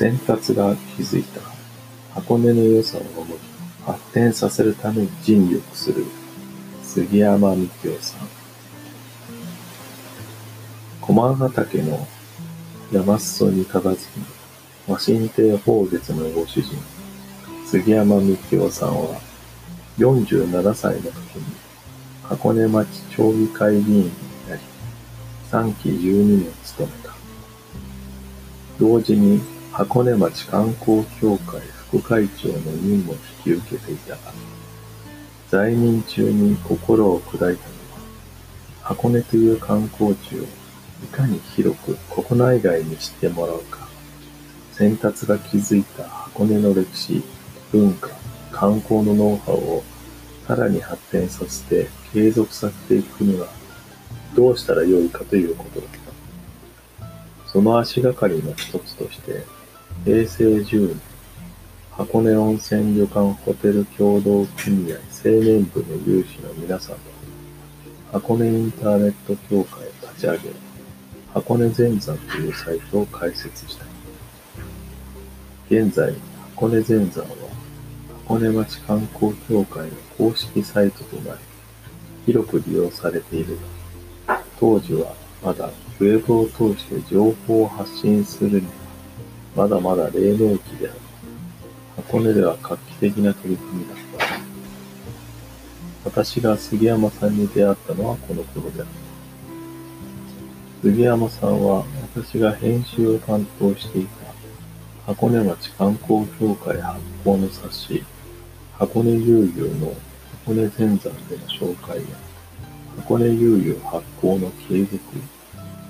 先達が築いた箱根の良さを守り、発展させるために尽力する杉山幹夫さん。駒ヶ岳の山裾に佇む和神亭宝月のご主人、杉山幹夫さんは、47歳の時に箱根町町議会議員になり、3期12年務めた。同時に箱根町観光協会副会長の任務を引き受けていたが、在任中に心を砕いたのは、箱根という観光地をいかに広く国内外に知ってもらうか、先達が築いた箱根の歴史、文化、観光のノウハウをさらに発展させて継続させていくにはどうしたらよいかということだった。その足がかりの一つとして、平成10年、箱根温泉旅館ホテル協同組合青年部の有志の皆さんと、箱根インターネット協会を立ち上げ、箱根全山というサイトを開設した。現在、箱根全山は箱根町観光協会の公式サイトとなり、広く利用されているが、当時はまだウェブを通して情報を発信するに、まだまだ黎明期である。箱根では画期的な取り組みだった。私が杉山さんに出会ったのはこの頃であった。杉山さんは私が編集を担当していた箱根町観光協会発行の冊子箱根悠々の箱根全山での紹介や、箱根悠々発行の継続、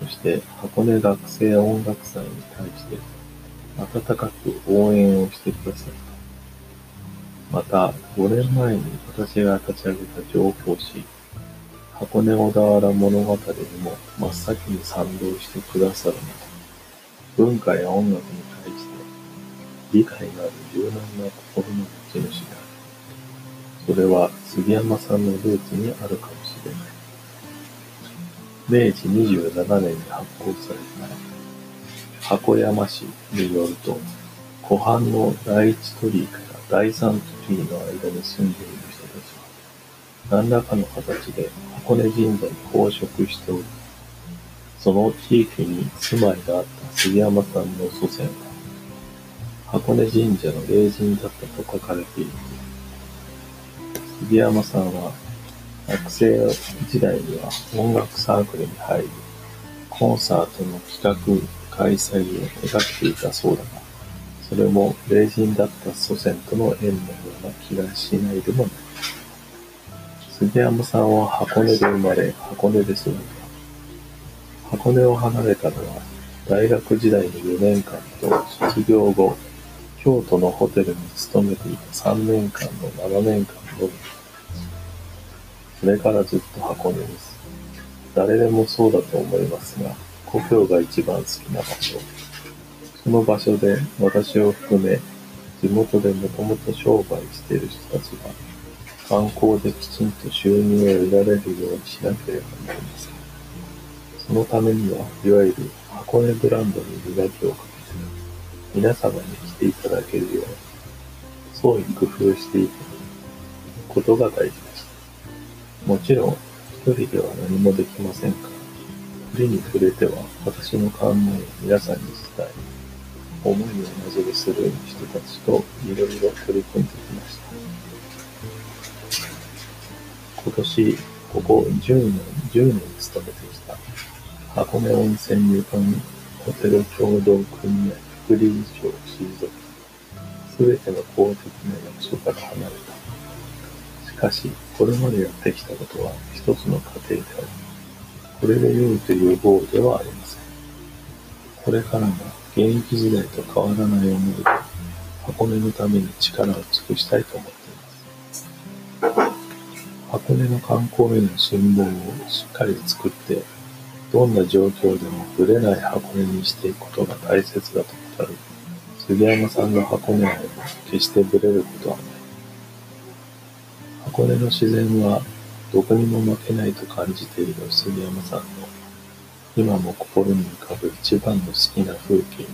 そして箱根学生音楽祭に対して温かく応援をしてくださった。また、5年前に私が立ち上げた情報誌、箱根小田原物語にも真っ先に賛同してくださるなど、文化や音楽に対して理解がある柔軟な心の持ち主である。それは杉山さんのルーツにあるかもしれない。明治27年に発行された箱山市によると、湖畔の第一鳥居から第三鳥居の間に住んでいる人たちは、何らかの形で箱根神社に奉職しており、その地域に住まいがあった杉山さんの祖先は、箱根神社の霊人だったと書かれている。杉山さんは学生時代には音楽サークルに入り、コンサートの企画、開催を手掛けていたそうだが、それも霊人だった祖先との縁のような気がしないでもない。杉山さんは箱根で生まれ、箱根で育った。箱根を離れたのは、大学時代の4年間と卒業後、京都のホテルに勤めていた3年間の7年間のみ。それからずっと箱根です。誰でもそうだと思いますが、故郷が一番好きな場所。その場所で私を含め、地元でもともと商売している人たちが、観光できちんと収入を得られるようにしなければなりません。そのためには、いわゆる箱根ブランドに磨きをかけて、皆様に来ていただけるように、創意工夫していくことが大事です。もちろん、一人では何もできませんから、振りに触れては私の考えを皆さんに伝え、思いを同じにする人たちといろいろ取り組んできました。今年、ここ10年、10年勤めてきた箱根温泉旅館ホテル協同組合副理事長を退き、すべての公的な役所から離れた。しかし、これまでやってきたことは一つの過程であり、これで良いというゴールではありません。これからも現役時代と変わらない思いで、箱根のために力を尽くしたいと思っています。箱根の観光への辛抱をしっかり作って、どんな状況でもぶれない箱根にしていくことが大切だと語る杉山さんの箱根愛も決してぶれることはない。箱根の自然はどこにも負けないと感じている杉山さんの今も心に浮かぶ一番の好きな風景が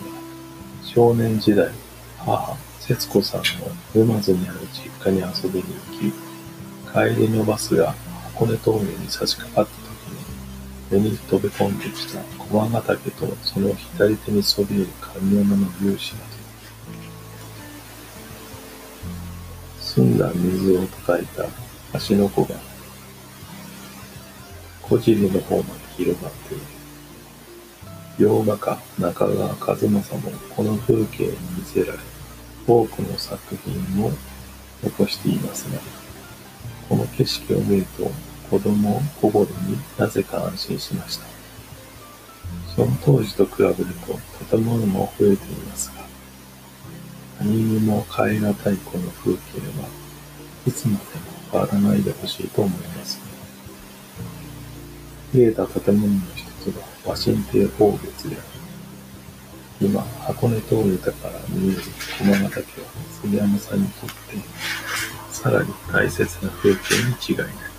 少年時代、母、節子さんの沼津にある実家に遊びに行き、帰りのバスが箱根峠に差し掛かった時に、目に飛び込んできた駒ヶ岳とその左手にそびえる神山の粒子など、澄んだ水を叩いた足の湖が、小尻の方まで広がっている。洋画家中川和正もこの風景に見せられ、多くの作品を残していますが、この景色を見ると子供心になぜか安心しました。その当時と比べると建物も増えていますが、何にも変えがたいこの風景はいつまでも変わらないでほしいと思います。見えた建物の一つがワシンテン宝月である。今、箱根通りだから見える駒ヶ岳は杉山さんにとってさらに大切な風景に違いない。